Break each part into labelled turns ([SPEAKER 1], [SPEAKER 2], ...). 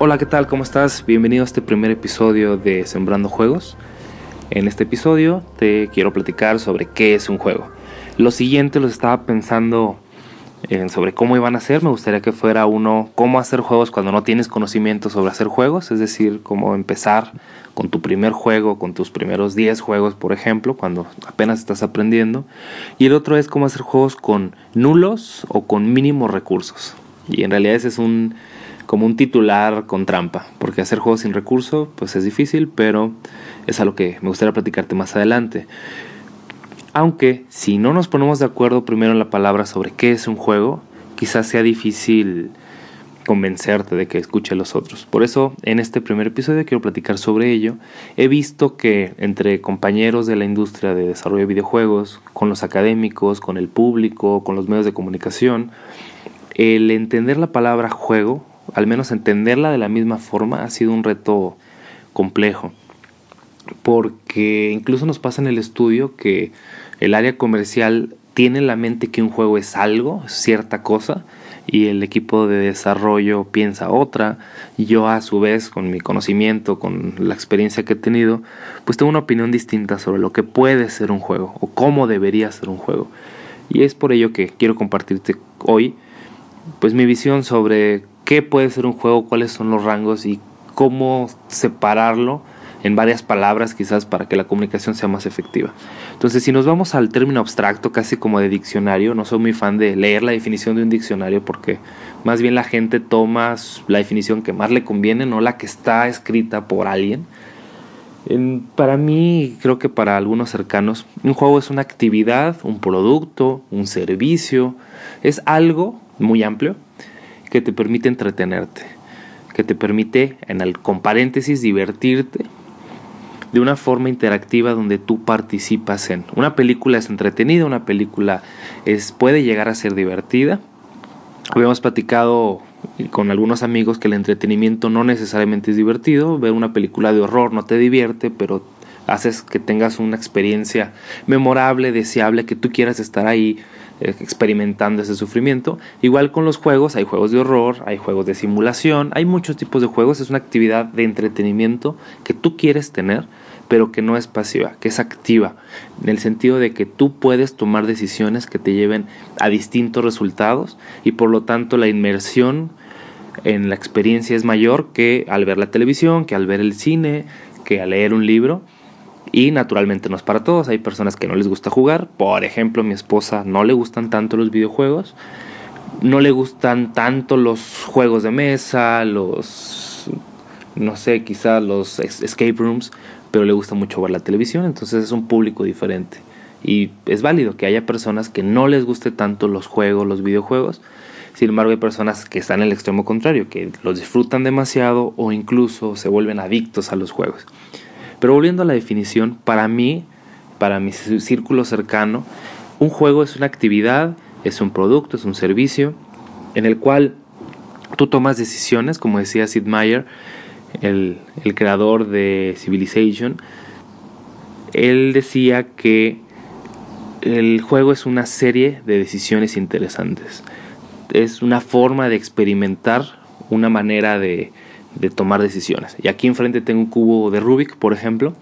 [SPEAKER 1] Hola, ¿qué tal? ¿Cómo estás? Bienvenido a este primer episodio de Sembrando Juegos. En este episodio te quiero platicar sobre qué es un juego. Lo siguiente lo estaba pensando en sobre cómo iban a ser. Me gustaría que fuera uno cómo hacer juegos cuando no tienes conocimiento sobre hacer juegos, es decir, cómo empezar con tu primer juego, con tus primeros 10 juegos, por ejemplo, cuando apenas estás aprendiendo. Y el otro es cómo hacer juegos con nulos o con mínimos recursos. Y en realidad ese es un como un titular con trampa, porque hacer juegos sin recurso pues es difícil, pero es algo que me gustaría platicarte más adelante. Aunque si no nos ponemos de acuerdo primero en la palabra sobre qué es un juego, quizás sea difícil convencerte de que escuche a los otros. Por eso, en este primer episodio quiero platicar sobre ello. He visto que entre compañeros de la industria de desarrollo de videojuegos, con los académicos, con el público, con los medios de comunicación, el entender la palabra juego al menos entenderla de la misma forma ha sido un reto complejo. Porque incluso nos pasa en el estudio que el área comercial tiene en la mente que un juego es algo, cierta cosa, y el equipo de desarrollo piensa otra, yo a su vez, con mi conocimiento, con la experiencia que he tenido, pues tengo una opinión distinta sobre lo que puede ser un juego o cómo debería ser un juego. Y es por ello que quiero compartirte hoy pues mi visión sobre qué puede ser un juego, cuáles son los rangos y cómo separarlo en varias palabras quizás para que la comunicación sea más efectiva. Entonces, si nos vamos al término abstracto, casi como de diccionario, no soy muy fan de leer la definición de un diccionario porque más bien la gente toma la definición que más le conviene, no la que está escrita por alguien. para mí, creo que para algunos cercanos, un juego es una actividad, un producto, un servicio, es algo muy amplio que te permite entretenerte, que te permite, en el, con paréntesis, divertirte de una forma interactiva donde tú participas en. Una película es entretenida, una película es, puede llegar a ser divertida. Habíamos platicado con algunos amigos que el entretenimiento no necesariamente es divertido. Ver una película de horror no te divierte, pero haces que tengas una experiencia memorable, deseable, que tú quieras estar ahí experimentando ese sufrimiento. Igual con los juegos, hay juegos de horror, hay juegos de simulación, hay muchos tipos de juegos, es una actividad de entretenimiento que tú quieres tener, pero que no es pasiva, que es activa, en el sentido de que tú puedes tomar decisiones que te lleven a distintos resultados y por lo tanto la inmersión en la experiencia es mayor que al ver la televisión, que al ver el cine, que al leer un libro y naturalmente no es para todos, hay personas que no les gusta jugar, por ejemplo mi esposa no le gustan tanto los videojuegos, no le gustan tanto los juegos de mesa, los, no sé, quizás los escape rooms, pero le gusta mucho ver la televisión, entonces es un público diferente. Y es válido que haya personas que no les guste tanto los juegos, los videojuegos, sin embargo hay personas que están en el extremo contrario, que los disfrutan demasiado o incluso se vuelven adictos a los juegos. Pero volviendo a la definición, para mí, para mi círculo cercano, un juego es una actividad, es un producto, es un servicio en el cual tú tomas decisiones, como decía Sid Meier, el, el creador de Civilization. Él decía que el juego es una serie de decisiones interesantes. Es una forma de experimentar, una manera de, de tomar decisiones. Y aquí enfrente tengo un cubo de Rubik, por ejemplo.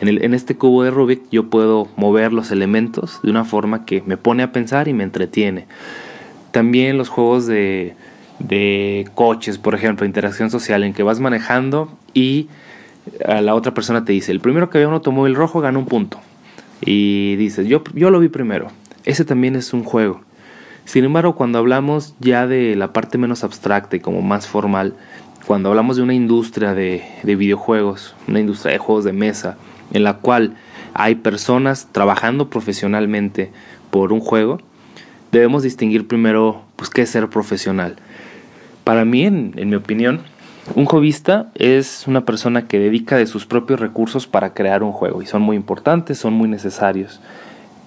[SPEAKER 1] En, el, en, este cubo de Rubik yo puedo mover los elementos de una forma que me pone a pensar y me entretiene. También los juegos de, de coches, por ejemplo, interacción social, en que vas manejando y a la otra persona te dice, el primero que vea un automóvil rojo gana un punto. Y dices, yo, yo lo vi primero. Ese también es un juego. Sin embargo, cuando hablamos ya de la parte menos abstracta y como más formal, cuando hablamos de una industria de, videojuegos, una industria de juegos de mesa, en la cual hay personas trabajando profesionalmente por un juego, debemos distinguir primero pues, qué es ser profesional. Para mí, en, en mi opinión, un hobbyista es una persona que dedica de sus propios recursos para crear un juego y son muy importantes, son muy necesarios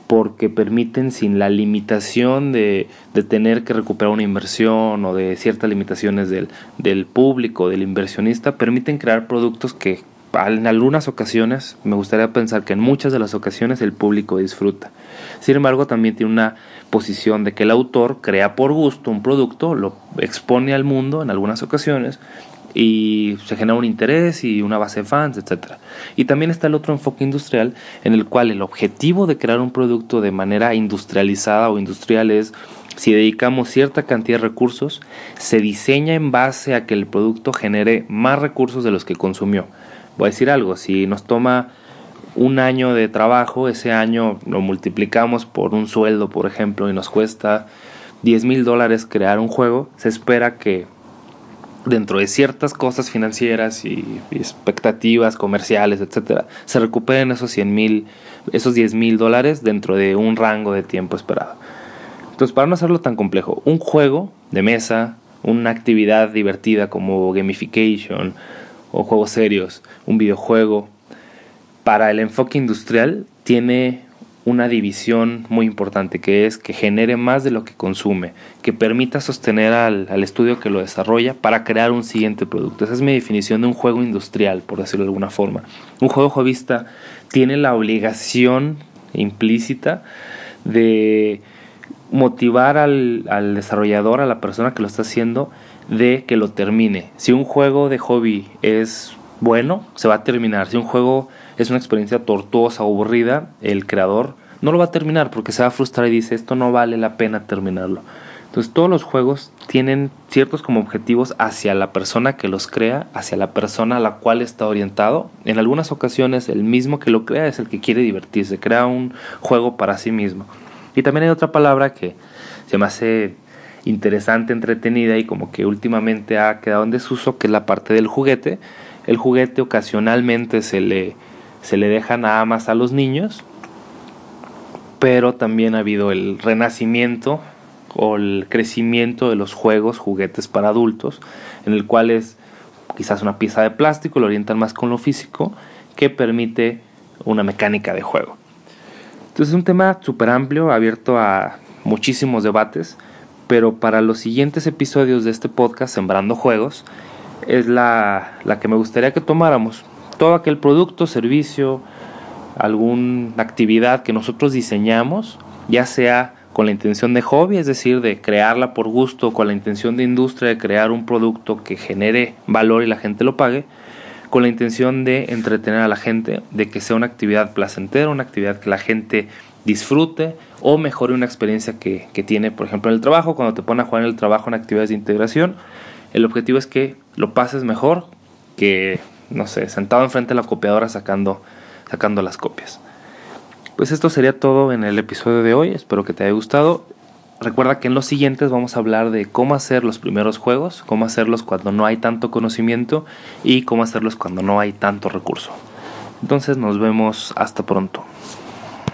[SPEAKER 1] porque permiten sin la limitación de, de, tener que recuperar una inversión o de ciertas limitaciones del, del público, del inversionista, permiten crear productos que en algunas ocasiones, me gustaría pensar que en muchas de las ocasiones el público disfruta. Sin embargo, también tiene una posición de que el autor crea por gusto un producto, lo expone al mundo en algunas ocasiones y se genera un interés y una base de fans, etc. Y también está el otro enfoque industrial en el cual el objetivo de crear un producto de manera industrializada o industrial es si dedicamos cierta cantidad de recursos, se diseña en base a que el producto genere más recursos de los que consumió. Voy a decir algo, si nos toma un año de trabajo, ese año lo multiplicamos por un sueldo, por ejemplo, y nos cuesta 10 mil dólares crear un juego, se espera que dentro de ciertas cosas financieras y, expectativas comerciales, etcétera, se recuperen esos 100 mil, esos 10 mil dólares dentro de un rango de tiempo esperado. Entonces, para no hacerlo tan complejo, un juego de mesa, una actividad divertida como gamification o juegos serios, un videojuego, para el enfoque industrial tiene una división muy importante, que es que genere más de lo que consume, que permita sostener al, estudio que lo desarrolla para crear un siguiente producto. Esa es mi definición de un juego industrial, por decirlo de alguna forma. Un juego jovista tiene la obligación implícita de motivar al, al desarrollador, a la persona que lo está haciendo, de que lo termine. Si un juego de hobby es bueno, se va a terminar. Si un juego es una experiencia tortuosa o aburrida, el creador no lo va a terminar porque se va a frustrar y dice esto no vale la pena terminarlo. Entonces todos los juegos tienen ciertos como objetivos hacia la persona que los crea, hacia la persona a la cual está orientado. En algunas ocasiones el mismo que lo crea es el que quiere divertirse, crea un juego para sí mismo. Y también hay otra palabra que se me hace interesante, entretenida y como que últimamente ha quedado en desuso, que es la parte del juguete. El juguete ocasionalmente se le se le deja nada más a los niños, pero también ha habido el renacimiento o el crecimiento de los juegos, juguetes para adultos, en el cual es quizás una pieza de plástico, lo orientan más con lo físico, que permite una mecánica de juego. Entonces es un tema súper amplio, abierto a muchísimos debates, pero para los siguientes episodios de este podcast, Sembrando Juegos, es la, la que me gustaría que tomáramos todo aquel producto, servicio, alguna actividad que nosotros diseñamos, ya sea con la intención de hobby, es decir, de crearla por gusto, con la intención de industria, de crear un producto que genere valor y la gente lo pague, con la intención de entretener a la gente, de que sea una actividad placentera, una actividad que la gente disfrute o mejore una experiencia que, que tiene, por ejemplo, en el trabajo, cuando te ponen a jugar en el trabajo en actividades de integración, el objetivo es que lo pases mejor, que no sé, sentado enfrente de la copiadora sacando, sacando las copias. Pues esto sería todo en el episodio de hoy, espero que te haya gustado. Recuerda que en los siguientes vamos a hablar de cómo hacer los primeros juegos, cómo hacerlos cuando no hay tanto conocimiento y cómo hacerlos cuando no hay tanto recurso. Entonces nos vemos hasta pronto.